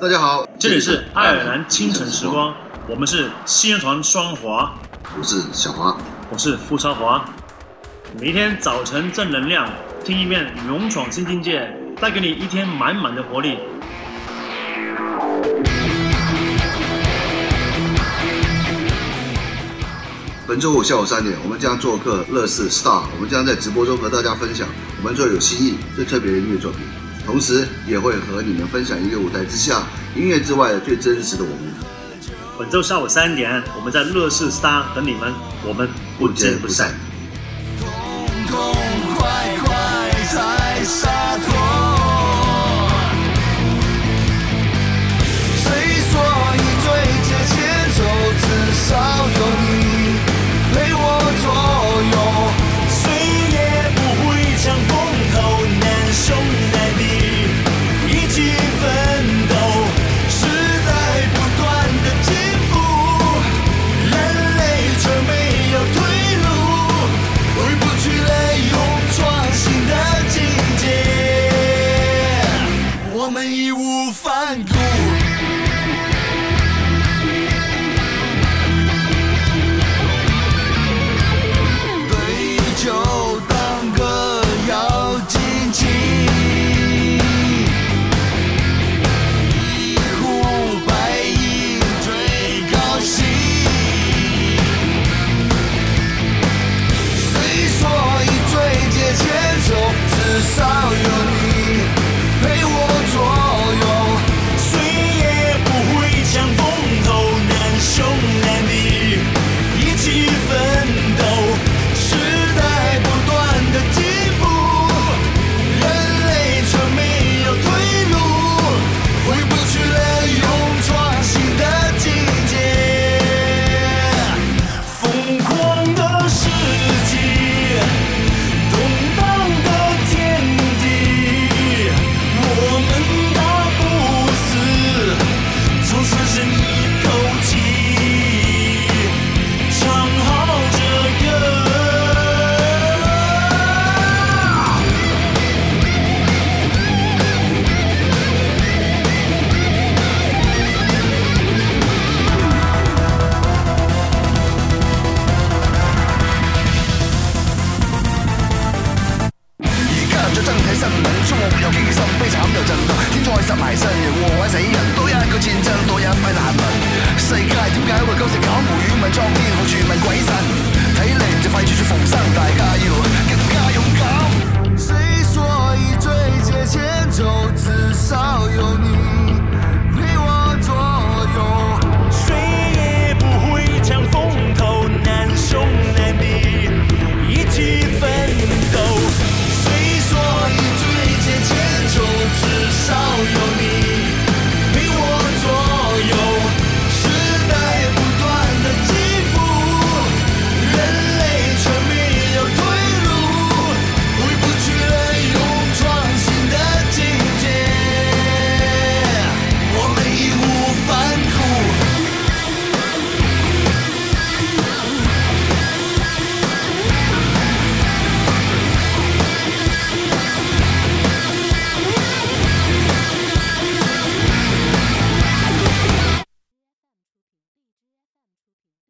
大家好，这里是爱尔兰清晨时光，我们是新人团双华，我是小华，我是付超华。每一天早晨正能量，听一遍勇闯新境界，带给你一天满满的活力。本周五下午三点，我们将做客乐视 Star，我们将在直播中和大家分享我们最有新意、最特别的音乐作品，同时也会和你们分享一个舞台之下、音乐之外的最真实的我们。本周下午三点，我们在乐视 Star 等你们，我们不见不散。痛痛快快才洒脱。do 身体新敏中目又惊心悲惨又震撼天再杀埋身祸害死人